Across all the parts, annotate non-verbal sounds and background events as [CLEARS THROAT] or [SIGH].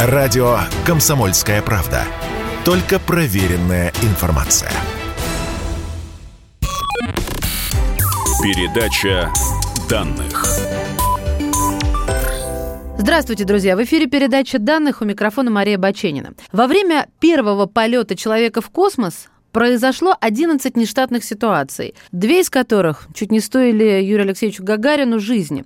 Радио «Комсомольская правда». Только проверенная информация. Передача данных. Здравствуйте, друзья! В эфире передача данных у микрофона Мария Баченина. Во время первого полета человека в космос произошло 11 нештатных ситуаций, две из которых чуть не стоили Юрию Алексеевичу Гагарину жизни.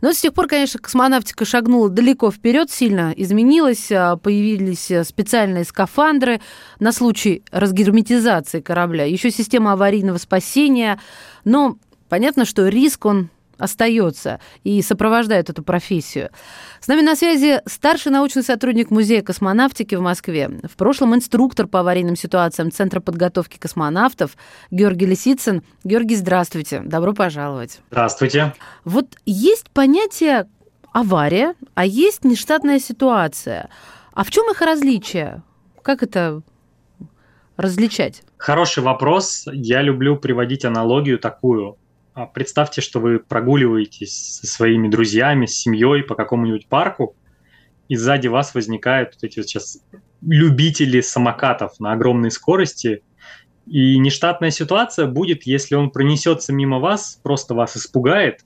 Но с тех пор, конечно, космонавтика шагнула далеко вперед, сильно изменилась, а, появились специальные скафандры на случай разгерметизации корабля, еще система аварийного спасения. Но понятно, что риск, он остается и сопровождает эту профессию. С нами на связи старший научный сотрудник Музея космонавтики в Москве, в прошлом инструктор по аварийным ситуациям Центра подготовки космонавтов Георгий Лисицын. Георгий, здравствуйте, добро пожаловать. Здравствуйте. Вот есть понятие авария, а есть нештатная ситуация. А в чем их различие? Как это различать? Хороший вопрос. Я люблю приводить аналогию такую. А представьте, что вы прогуливаетесь со своими друзьями, с семьей по какому-нибудь парку, и сзади вас возникают вот эти вот сейчас любители самокатов на огромной скорости. И нештатная ситуация будет, если он пронесется мимо вас, просто вас испугает,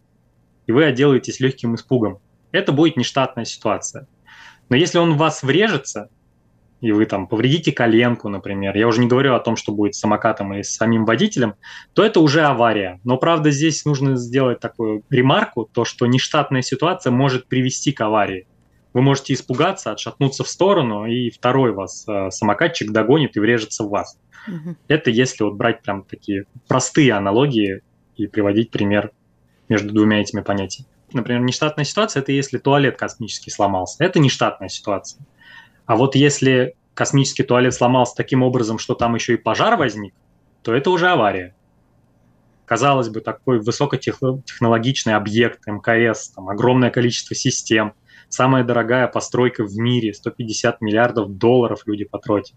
и вы отделаетесь легким испугом. Это будет нештатная ситуация. Но если он в вас врежется, и вы там повредите коленку, например, я уже не говорю о том, что будет с самокатом или с самим водителем, то это уже авария. Но, правда, здесь нужно сделать такую ремарку, то, что нештатная ситуация может привести к аварии. Вы можете испугаться, отшатнуться в сторону, и второй вас э, самокатчик догонит и врежется в вас. Угу. Это если вот брать прям такие простые аналогии и приводить пример между двумя этими понятиями. Например, нештатная ситуация – это если туалет космический сломался. Это нештатная ситуация. А вот если космический туалет сломался таким образом, что там еще и пожар возник, то это уже авария. Казалось бы, такой высокотехнологичный объект МКС, там огромное количество систем, самая дорогая постройка в мире, 150 миллиардов долларов люди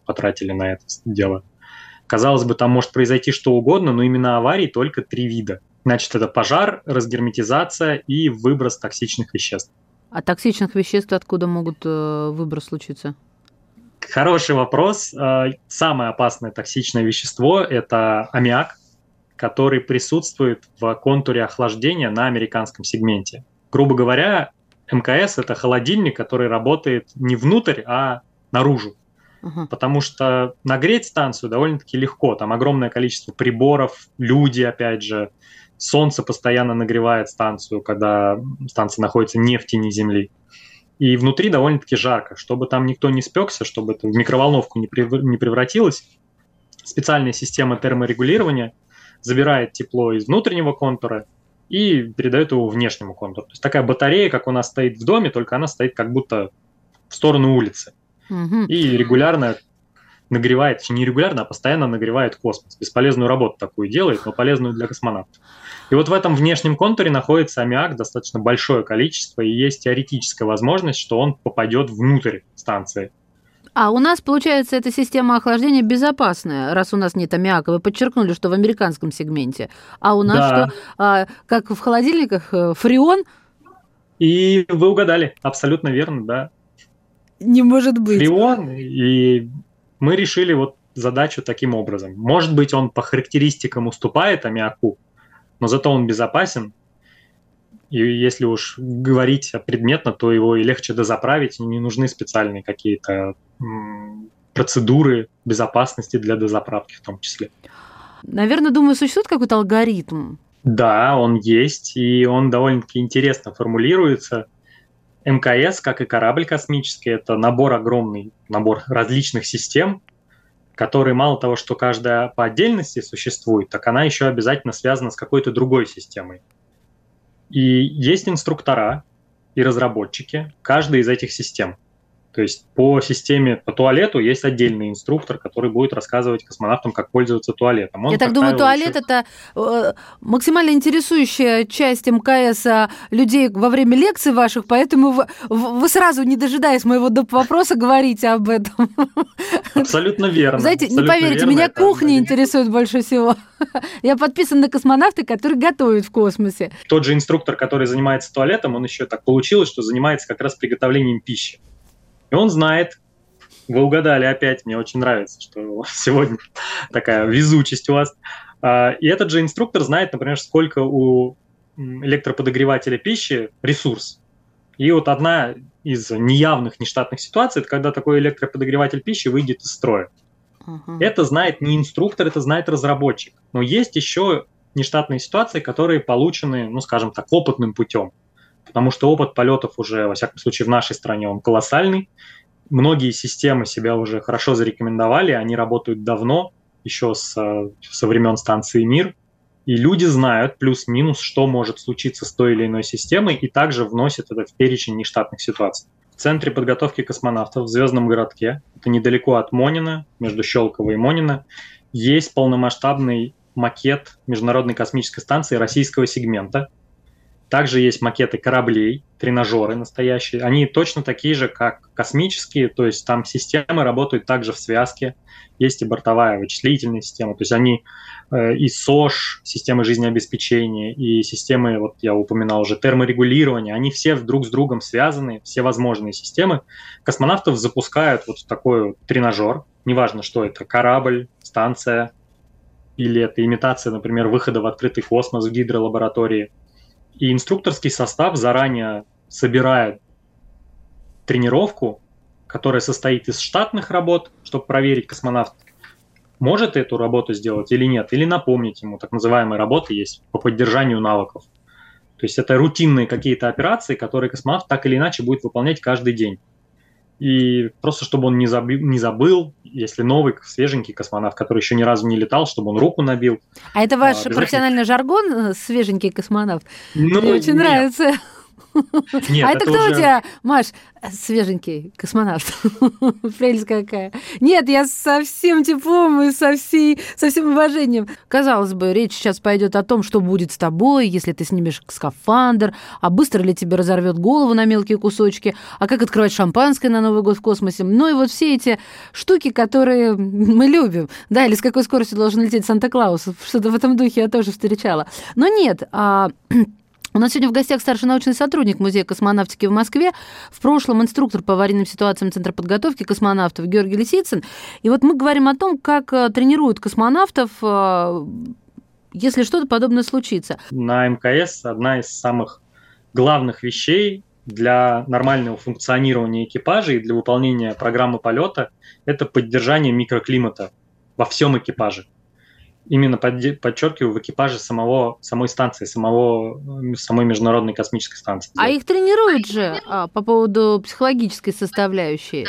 потратили на это дело. Казалось бы, там может произойти что угодно, но именно аварий только три вида. Значит, это пожар, разгерметизация и выброс токсичных веществ. А токсичных веществ откуда могут э, выброс случиться? Хороший вопрос. Э, самое опасное токсичное вещество – это аммиак, который присутствует в контуре охлаждения на американском сегменте. Грубо говоря, МКС – это холодильник, который работает не внутрь, а наружу. Потому что нагреть станцию довольно-таки легко. Там огромное количество приборов, люди, опять же, солнце постоянно нагревает станцию, когда станция находится не в тени Земли. И внутри довольно-таки жарко. Чтобы там никто не спекся, чтобы это в микроволновку не, превратилось, специальная система терморегулирования забирает тепло из внутреннего контура и передает его внешнему контуру. То есть такая батарея, как у нас стоит в доме, только она стоит как будто в сторону улицы. Угу. И регулярно нагревает, не регулярно, а постоянно нагревает космос. Бесполезную работу такую делает, но полезную для космонавтов. И вот в этом внешнем контуре находится аммиак достаточно большое количество, и есть теоретическая возможность, что он попадет внутрь станции. А у нас, получается, эта система охлаждения безопасная, раз у нас нет аммиака. Вы подчеркнули, что в американском сегменте. А у нас да. что, а, как в холодильниках, э, фреон? И вы угадали, абсолютно верно, да. Не может быть. Фреон, и мы решили вот задачу таким образом. Может быть, он по характеристикам уступает аммиаку, но зато он безопасен. И если уж говорить предметно, то его и легче дозаправить, и не нужны специальные какие-то процедуры безопасности для дозаправки в том числе. Наверное, думаю, существует какой-то алгоритм. Да, он есть, и он довольно-таки интересно формулируется. МКС, как и корабль космический, это набор огромный, набор различных систем, которые мало того, что каждая по отдельности существует, так она еще обязательно связана с какой-то другой системой. И есть инструктора и разработчики каждой из этих систем. То есть по системе, по туалету есть отдельный инструктор, который будет рассказывать космонавтам, как пользоваться туалетом. Он, Я так думаю, туалет еще... это э, максимально интересующая часть МКС а, людей во время лекций ваших, поэтому вы, вы сразу, не дожидаясь моего вопроса, говорите об этом. Абсолютно верно. Знаете, абсолютно не поверите, верно, меня кухня интересует больше всего. Я подписан на космонавты, которые готовят в космосе. Тот же инструктор, который занимается туалетом, он еще так получилось, что занимается как раз приготовлением пищи. И он знает, вы угадали опять, мне очень нравится, что [LAUGHS] сегодня такая везучесть у вас. А, и этот же инструктор знает, например, сколько у электроподогревателя пищи ресурс. И вот одна из неявных нештатных ситуаций, это когда такой электроподогреватель пищи выйдет из строя. Uh-huh. Это знает не инструктор, это знает разработчик. Но есть еще нештатные ситуации, которые получены, ну, скажем так, опытным путем. Потому что опыт полетов уже, во всяком случае, в нашей стране он колоссальный. Многие системы себя уже хорошо зарекомендовали, они работают давно, еще с, со времен станции «Мир», и люди знают плюс-минус, что может случиться с той или иной системой, и также вносят это в перечень нештатных ситуаций. В Центре подготовки космонавтов в Звездном городке, это недалеко от Монина, между Щелково и Монина, есть полномасштабный макет Международной космической станции российского сегмента. Также есть макеты кораблей, тренажеры настоящие. Они точно такие же, как космические, то есть там системы работают также в связке. Есть и бортовая вычислительная система, то есть они э, и СОЖ, системы жизнеобеспечения, и системы, вот я упоминал уже, терморегулирования, они все друг с другом связаны, все возможные системы. Космонавтов запускают вот в такой тренажер, неважно, что это, корабль, станция, или это имитация, например, выхода в открытый космос в гидролаборатории – и инструкторский состав заранее собирает тренировку, которая состоит из штатных работ, чтобы проверить космонавт может эту работу сделать или нет, или напомнить ему, так называемые работы есть по поддержанию навыков. То есть это рутинные какие-то операции, которые космонавт так или иначе будет выполнять каждый день. И просто чтобы он не забыл, не забыл, если новый, свеженький космонавт, который еще ни разу не летал, чтобы он руку набил. А это ваш а, профессиональный жаргон, э, свеженький космонавт? Ну, Мне очень нет. нравится. [LAUGHS] Нет, а это, это кто уже... у тебя, Маш, свеженький космонавт? [LAUGHS] Прелесть какая. Нет, я со всем теплом и со, всей, со всем уважением. Казалось бы, речь сейчас пойдет о том, что будет с тобой, если ты снимешь скафандр, а быстро ли тебе разорвет голову на мелкие кусочки, а как открывать шампанское на Новый год в космосе. Ну и вот все эти штуки, которые мы любим. Да, или с какой скоростью должен лететь Санта-Клаус. Что-то в этом духе я тоже встречала. Но нет, а [CLEARS THROAT] у нас сегодня в гостях старший научный сотрудник Музея космонавтики в Москве, в прошлом инструктор по аварийным ситуациям Центра подготовки космонавтов Георгий Лисицын. И вот мы говорим о том, как э, тренируют космонавтов, э, если что-то подобное случится. На МКС одна из самых главных вещей для нормального функционирования экипажа и для выполнения программы полета – это поддержание микроклимата во всем экипаже именно подчеркиваю, в экипаже самого, самой станции, самого, самой Международной космической станции. А их тренируют же а, по поводу психологической составляющей?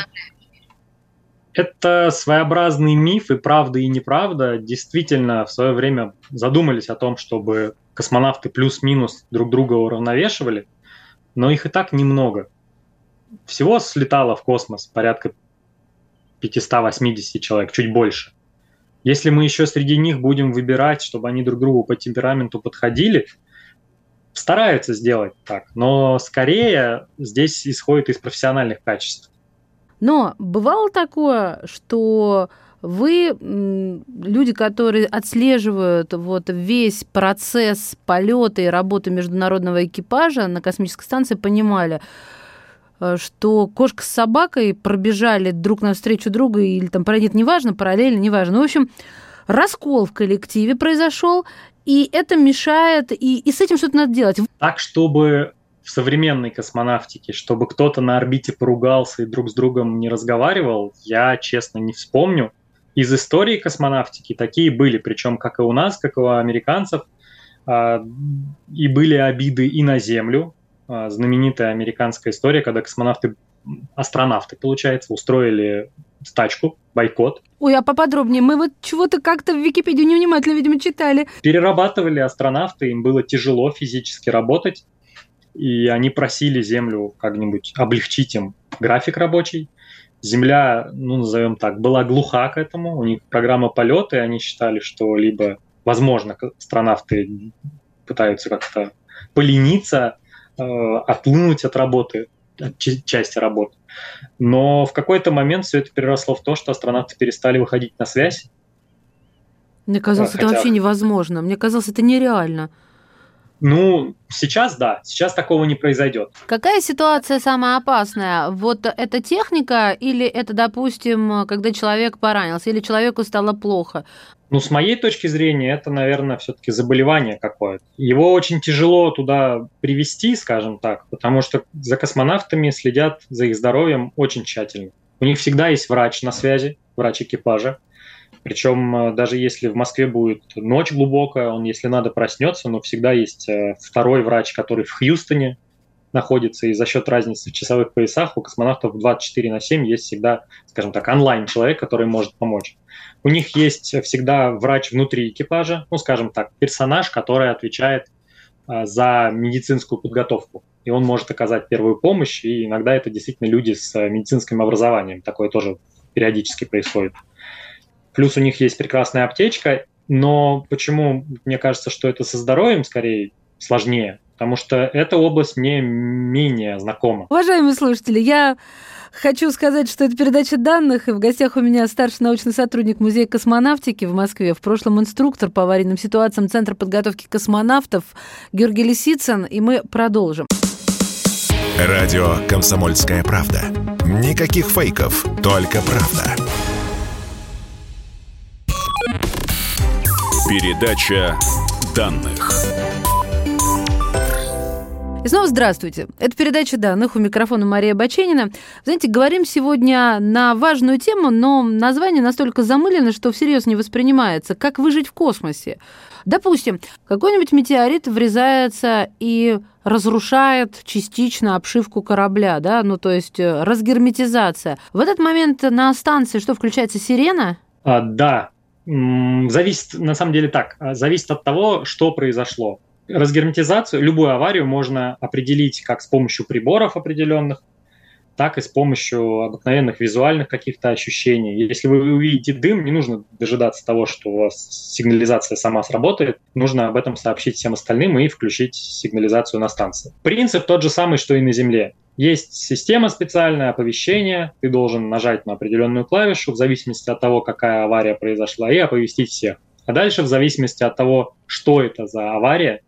Это своеобразный миф, и правда, и неправда. Действительно, в свое время задумались о том, чтобы космонавты плюс-минус друг друга уравновешивали, но их и так немного. Всего слетало в космос порядка 580 человек, чуть больше. Если мы еще среди них будем выбирать, чтобы они друг другу по темпераменту подходили, стараются сделать так, но скорее здесь исходит из профессиональных качеств. Но бывало такое, что вы, люди, которые отслеживают вот весь процесс полета и работы международного экипажа на космической станции, понимали, что кошка с собакой пробежали друг навстречу друга или там пройдет, неважно, параллельно, неважно. Ну, в общем, раскол в коллективе произошел, и это мешает, и, и с этим что-то надо делать. Так, чтобы в современной космонавтике, чтобы кто-то на орбите поругался и друг с другом не разговаривал, я, честно, не вспомню. Из истории космонавтики такие были, причем как и у нас, как и у американцев, а, и были обиды и на Землю, знаменитая американская история, когда космонавты, астронавты, получается, устроили стачку, бойкот. Ой, а поподробнее, мы вот чего-то как-то в Википедию невнимательно, видимо, читали. Перерабатывали астронавты, им было тяжело физически работать, и они просили Землю как-нибудь облегчить им график рабочий. Земля, ну, назовем так, была глуха к этому, у них программа полета, и они считали, что либо, возможно, астронавты пытаются как-то полениться, отлынуть от работы, от части работы. Но в какой-то момент все это переросло в то, что астронавты перестали выходить на связь. Мне казалось, Хотя... это вообще невозможно. Мне казалось, это нереально. Ну, сейчас да, сейчас такого не произойдет. Какая ситуация самая опасная? Вот эта техника или это, допустим, когда человек поранился, или человеку стало плохо? Ну, с моей точки зрения, это, наверное, все-таки заболевание какое-то. Его очень тяжело туда привести, скажем так, потому что за космонавтами следят за их здоровьем очень тщательно. У них всегда есть врач на связи, врач экипажа, причем э, даже если в Москве будет ночь глубокая, он, если надо, проснется, но всегда есть э, второй врач, который в Хьюстоне находится, и за счет разницы в часовых поясах у космонавтов 24 на 7 есть всегда, скажем так, онлайн-человек, который может помочь. У них есть всегда врач внутри экипажа, ну, скажем так, персонаж, который отвечает э, за медицинскую подготовку. И он может оказать первую помощь, и иногда это действительно люди с медицинским образованием. Такое тоже периодически происходит. Плюс у них есть прекрасная аптечка, но почему мне кажется, что это со здоровьем скорее сложнее? Потому что эта область мне менее знакома. Уважаемые слушатели, я Хочу сказать, что это передача данных, и в гостях у меня старший научный сотрудник Музея космонавтики в Москве, в прошлом инструктор по аварийным ситуациям Центра подготовки космонавтов Георгий Лисицын, и мы продолжим. Радио «Комсомольская правда». Никаких фейков, только правда. Передача данных. И снова здравствуйте. Это передача данных. У микрофона Мария Баченина. Знаете, говорим сегодня на важную тему, но название настолько замылено, что всерьез не воспринимается. Как выжить в космосе? Допустим, какой-нибудь метеорит врезается и разрушает частично обшивку корабля, да, ну то есть э, разгерметизация. В этот момент на станции что, включается сирена? А, да, Зависит, на самом деле так, а, зависит от того, что произошло. Разгерметизацию, любую аварию можно определить как с помощью приборов определенных, так и с помощью обыкновенных визуальных каких-то ощущений. Если вы увидите дым, не нужно дожидаться того, что у вас сигнализация сама сработает. Нужно об этом сообщить всем остальным и включить сигнализацию на станции. Принцип тот же самый, что и на Земле. Есть система специальная, оповещение, ты должен нажать на определенную клавишу в зависимости от того, какая авария произошла, и оповестить всех. А дальше в зависимости от того, что это за авария,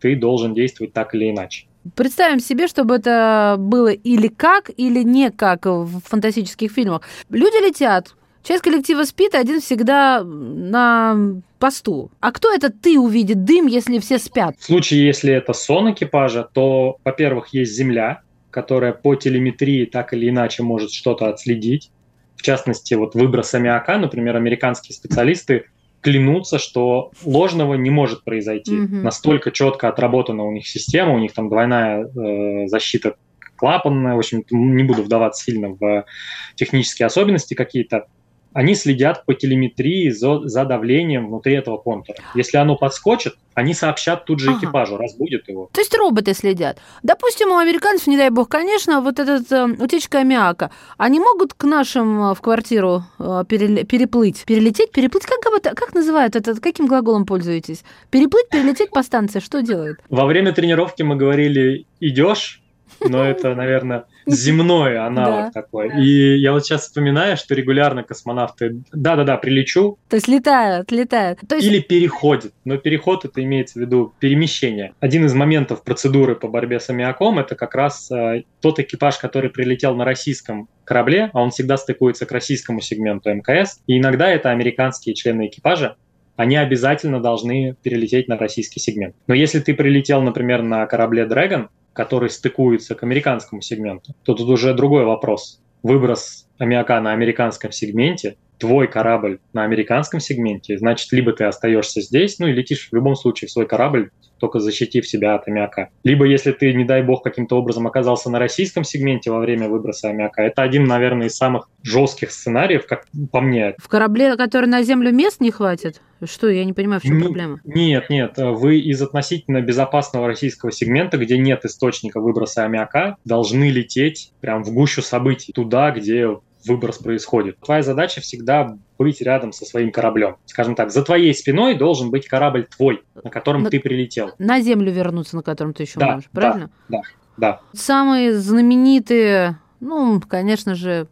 ты должен действовать так или иначе. Представим себе, чтобы это было или как, или не как в фантастических фильмах. Люди летят, часть коллектива спит, один всегда на посту. А кто это ты увидит дым, если все спят? В случае, если это сон экипажа, то, во-первых, есть земля, которая по телеметрии так или иначе может что-то отследить. В частности, вот выброс аммиака, например, американские специалисты клянутся, что ложного не может произойти. Mm-hmm. Настолько четко отработана у них система, у них там двойная э, защита клапанная, в общем, не буду вдаваться сильно в технические особенности какие-то они следят по телеметрии за, за давлением внутри этого контура. Если оно подскочит, они сообщат тут же экипажу, ага. разбудят его. То есть роботы следят. Допустим, у американцев, не дай бог, конечно, вот этот э, утечка аммиака, они могут к нашим э, в квартиру э, переплыть, перелететь, переплыть, как, это, как называют это, каким глаголом пользуетесь? Переплыть, перелететь по станции, что делают? Во время тренировки мы говорили «идешь», но это, наверное, земной аналог да. такой. И я вот сейчас вспоминаю, что регулярно космонавты, да-да-да, прилечу. То есть летают, летают. То есть... Или переходят. Но переход это имеется в виду перемещение. Один из моментов процедуры по борьбе с аммиаком это как раз э, тот экипаж, который прилетел на российском корабле, а он всегда стыкуется к российскому сегменту МКС. И иногда это американские члены экипажа, они обязательно должны перелететь на российский сегмент. Но если ты прилетел, например, на корабле Dragon, который стыкуется к американскому сегменту, то тут уже другой вопрос. Выброс аммиака на американском сегменте, твой корабль на американском сегменте, значит, либо ты остаешься здесь, ну и летишь в любом случае в свой корабль, только защитив себя от аммиака. Либо если ты, не дай бог, каким-то образом оказался на российском сегменте во время выброса аммиака, это один, наверное, из самых жестких сценариев, как по мне. В корабле, который на Землю мест не хватит? Что, я не понимаю, в чем не, проблема? Нет, нет, вы из относительно безопасного российского сегмента, где нет источника выброса аммиака, должны лететь прям в гущу событий, туда, где выброс происходит. Твоя задача всегда быть рядом со своим кораблем. Скажем так, за твоей спиной должен быть корабль твой, на котором на, ты прилетел. На землю вернуться, на котором ты еще да, можешь, правильно? Да, да, да. Самые знаменитые, ну, конечно же,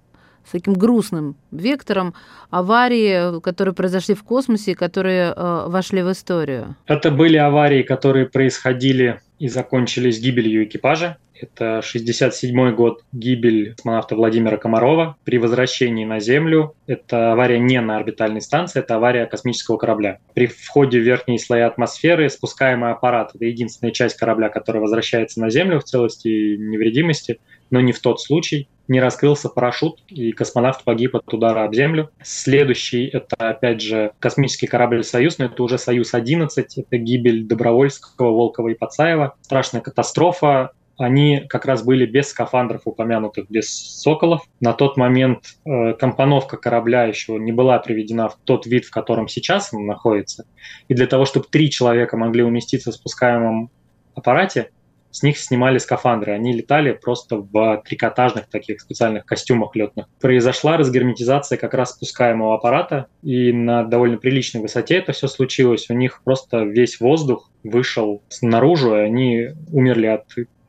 с таким грустным вектором аварии, которые произошли в космосе, которые э, вошли в историю? Это были аварии, которые происходили и закончились гибелью экипажа. Это 67 год, гибель космонавта Владимира Комарова при возвращении на Землю. Это авария не на орбитальной станции, это авария космического корабля. При входе в верхние слои атмосферы спускаемый аппарат – это единственная часть корабля, которая возвращается на Землю в целости и невредимости, но не в тот случай. Не раскрылся парашют, и космонавт погиб от удара об Землю. Следующий – это, опять же, космический корабль «Союз», но это уже «Союз-11», это гибель Добровольского, Волкова и Пацаева. Страшная катастрофа, они как раз были без скафандров упомянутых, без «Соколов». На тот момент э, компоновка корабля еще не была приведена в тот вид, в котором сейчас он находится. И для того, чтобы три человека могли уместиться в спускаемом аппарате, с них снимали скафандры. Они летали просто в трикотажных таких специальных костюмах летных. Произошла разгерметизация как раз спускаемого аппарата, и на довольно приличной высоте это все случилось. У них просто весь воздух вышел наружу, и они умерли от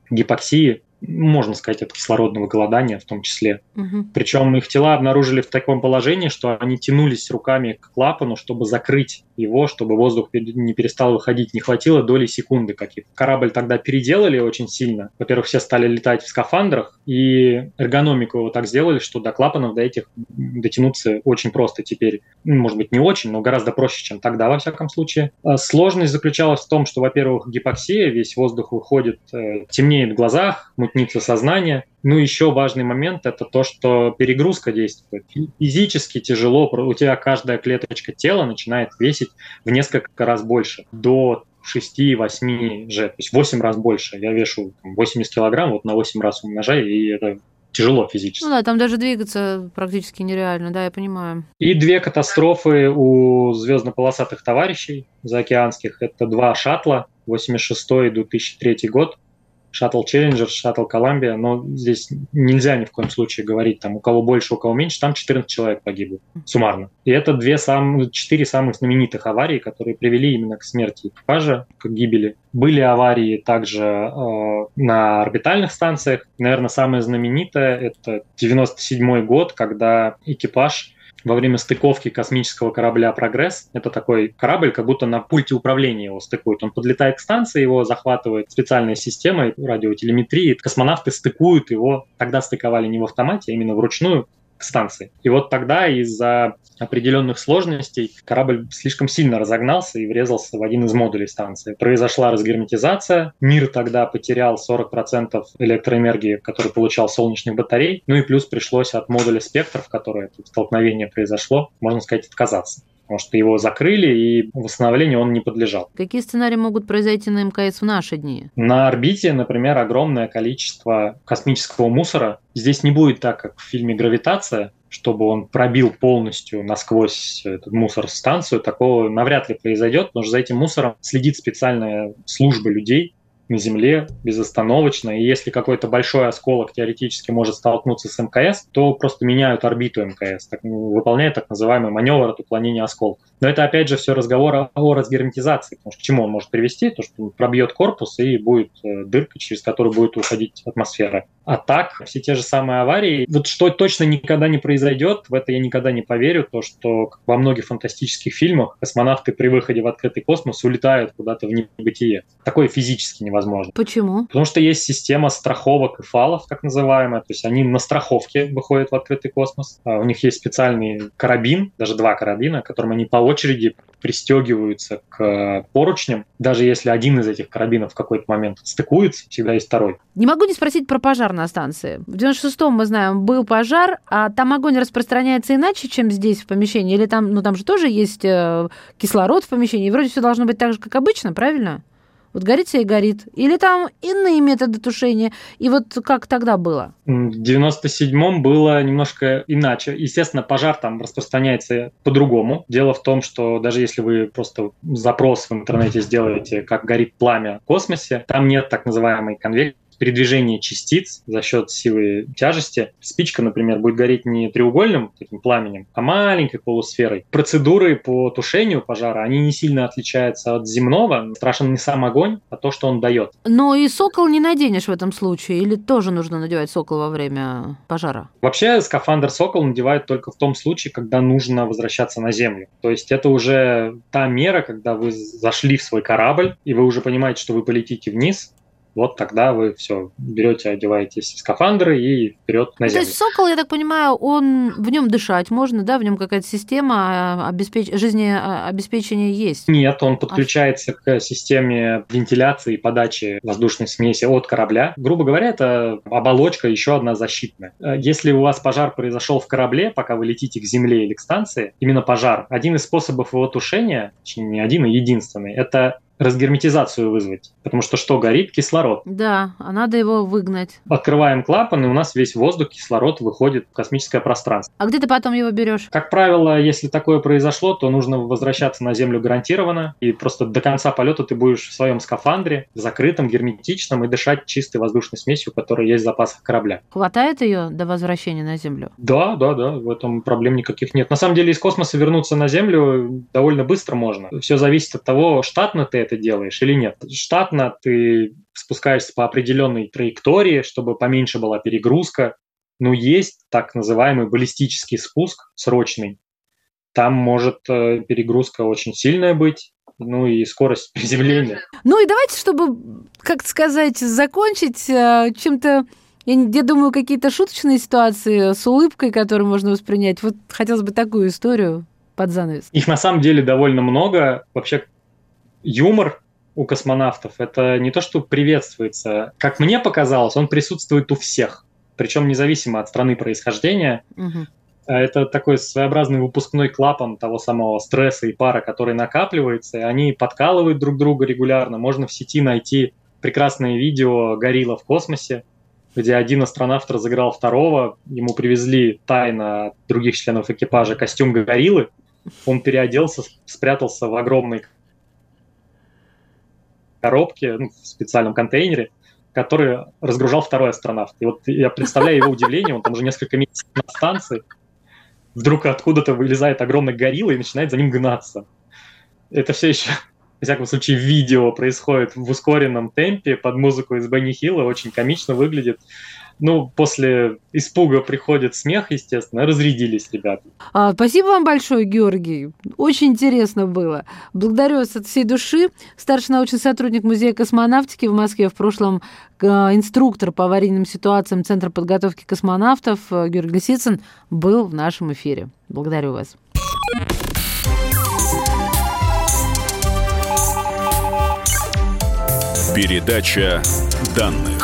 гипоксии, можно сказать, от кислородного голодания в том числе. Угу. Причем их тела обнаружили в таком положении, что они тянулись руками к клапану, чтобы закрыть его, чтобы воздух не перестал выходить. Не хватило доли секунды каких-то. Корабль тогда переделали очень сильно. Во-первых, все стали летать в скафандрах, и эргономику его так сделали, что до клапанов до этих дотянуться очень просто теперь. Ну, может быть, не очень, но гораздо проще, чем тогда, во всяком случае. А сложность заключалась в том, что, во-первых, гипоксия, весь воздух выходит, э, темнеет в глазах, мутнится сознание, ну, еще важный момент – это то, что перегрузка действует. Физически тяжело, у тебя каждая клеточка тела начинает весить в несколько раз больше, до 6-8 же, то есть 8 раз больше. Я вешу 80 килограмм, вот на 8 раз умножаю, и это тяжело физически. Ну да, там даже двигаться практически нереально, да, я понимаю. И две катастрофы у звездно-полосатых товарищей заокеанских. Это два шаттла, 86 и 2003 год шаттл Challenger, шаттл Columbia, но здесь нельзя ни в коем случае говорить, там, у кого больше, у кого меньше, там 14 человек погибло суммарно. И это две сам, четыре самых знаменитых аварии, которые привели именно к смерти экипажа, к гибели. Были аварии также э, на орбитальных станциях. Наверное, самая знаменитая – это 97 год, когда экипаж во время стыковки космического корабля «Прогресс». Это такой корабль, как будто на пульте управления его стыкуют. Он подлетает к станции, его захватывает специальной системой радиотелеметрии. Космонавты стыкуют его, тогда стыковали не в автомате, а именно вручную, станции. И вот тогда из-за определенных сложностей корабль слишком сильно разогнался и врезался в один из модулей станции. Произошла разгерметизация, мир тогда потерял 40% электроэнергии, который получал солнечных батарей, ну и плюс пришлось от модуля спектр, в который это столкновение произошло, можно сказать, отказаться потому что его закрыли, и восстановлению он не подлежал. Какие сценарии могут произойти на МКС в наши дни? На орбите, например, огромное количество космического мусора. Здесь не будет так, как в фильме «Гравитация», чтобы он пробил полностью насквозь этот мусор станцию, такого навряд ли произойдет, потому что за этим мусором следит специальная служба людей, на Земле безостановочно, и если какой-то большой осколок теоретически может столкнуться с МКС, то просто меняют орбиту МКС, так, выполняют так называемый маневр от уклонения осколков. Но это опять же все разговор о разгерметизации, потому что к чему он может привести? То, что пробьет корпус и будет э, дырка, через которую будет уходить атмосфера. А так, все те же самые аварии, вот что точно никогда не произойдет, в это я никогда не поверю, то, что во многих фантастических фильмах космонавты при выходе в открытый космос улетают куда-то в небытие. Такое физически невозможно. Почему? Потому что есть система страховок и фалов, так называемая, то есть они на страховке выходят в открытый космос. А у них есть специальный карабин, даже два карабина, которым они по очереди пристегиваются к поручням. Даже если один из этих карабинов в какой-то момент стыкуется, всегда есть второй. Не могу не спросить про пожар на станции. В 96-м, мы знаем, был пожар, а там огонь распространяется иначе, чем здесь в помещении? Или там, ну там же тоже есть э, кислород в помещении, и вроде все должно быть так же, как обычно, правильно? Вот горит и горит. Или там иные методы тушения. И вот как тогда было? В 97-м было немножко иначе. Естественно, пожар там распространяется по-другому. Дело в том, что даже если вы просто запрос в интернете сделаете, как горит пламя в космосе, там нет так называемой конвекции передвижения частиц за счет силы тяжести. Спичка, например, будет гореть не треугольным таким пламенем, а маленькой полусферой. Процедуры по тушению пожара, они не сильно отличаются от земного. Страшен не сам огонь, а то, что он дает. Но и сокол не наденешь в этом случае, или тоже нужно надевать сокол во время пожара? Вообще скафандр сокол надевают только в том случае, когда нужно возвращаться на землю. То есть это уже та мера, когда вы зашли в свой корабль, и вы уже понимаете, что вы полетите вниз, вот тогда вы все берете, одеваетесь в скафандры и вперед на землю. То есть сокол, я так понимаю, он в нем дышать можно, да, в нем какая-то система а, обеспеч... жизнеобеспечения есть? Нет, он подключается а... к системе вентиляции и подачи воздушной смеси от корабля. Грубо говоря, это оболочка еще одна защитная. Если у вас пожар произошел в корабле, пока вы летите к земле или к станции, именно пожар, один из способов его тушения, не один, а единственный, это разгерметизацию вызвать. Потому что что горит? Кислород. Да, а надо его выгнать. Открываем клапан, и у нас весь воздух, кислород выходит в космическое пространство. А где ты потом его берешь? Как правило, если такое произошло, то нужно возвращаться на Землю гарантированно, и просто до конца полета ты будешь в своем скафандре, закрытом, герметичном, и дышать чистой воздушной смесью, которая есть в запасах корабля. Хватает ее до возвращения на Землю? Да, да, да, в этом проблем никаких нет. На самом деле из космоса вернуться на Землю довольно быстро можно. Все зависит от того, штатно ты это делаешь или нет. Штатно ты спускаешься по определенной траектории, чтобы поменьше была перегрузка. Но есть так называемый баллистический спуск срочный. Там может э, перегрузка очень сильная быть, ну и скорость [LAUGHS] приземления. Ну и давайте, чтобы, как сказать, закончить э, чем-то я, я думаю, какие-то шуточные ситуации с улыбкой, которые можно воспринять. Вот хотелось бы такую историю под занавес. Их на самом деле довольно много. Вообще юмор у космонавтов это не то, что приветствуется. Как мне показалось, он присутствует у всех. Причем независимо от страны происхождения. Угу. Это такой своеобразный выпускной клапан того самого стресса и пара, который накапливается, и они подкалывают друг друга регулярно. Можно в сети найти прекрасное видео «Горилла в космосе», где один астронавт разыграл второго, ему привезли тайно от других членов экипажа костюм гориллы, он переоделся, спрятался в огромной коробке, ну, в специальном контейнере, который разгружал второй астронавт. И вот я представляю его удивление, он там уже несколько месяцев на станции, вдруг откуда-то вылезает огромный горилла и начинает за ним гнаться. Это все еще, в всяком случае, видео происходит в ускоренном темпе под музыку из Бенни Хилла, очень комично выглядит ну, после испуга приходит смех, естественно, разрядились ребята. А, спасибо вам большое, Георгий. Очень интересно было. Благодарю вас от всей души. Старший научный сотрудник Музея космонавтики в Москве, в прошлом э, инструктор по аварийным ситуациям Центра подготовки космонавтов э, Георгий Лисицын был в нашем эфире. Благодарю вас. Передача данных.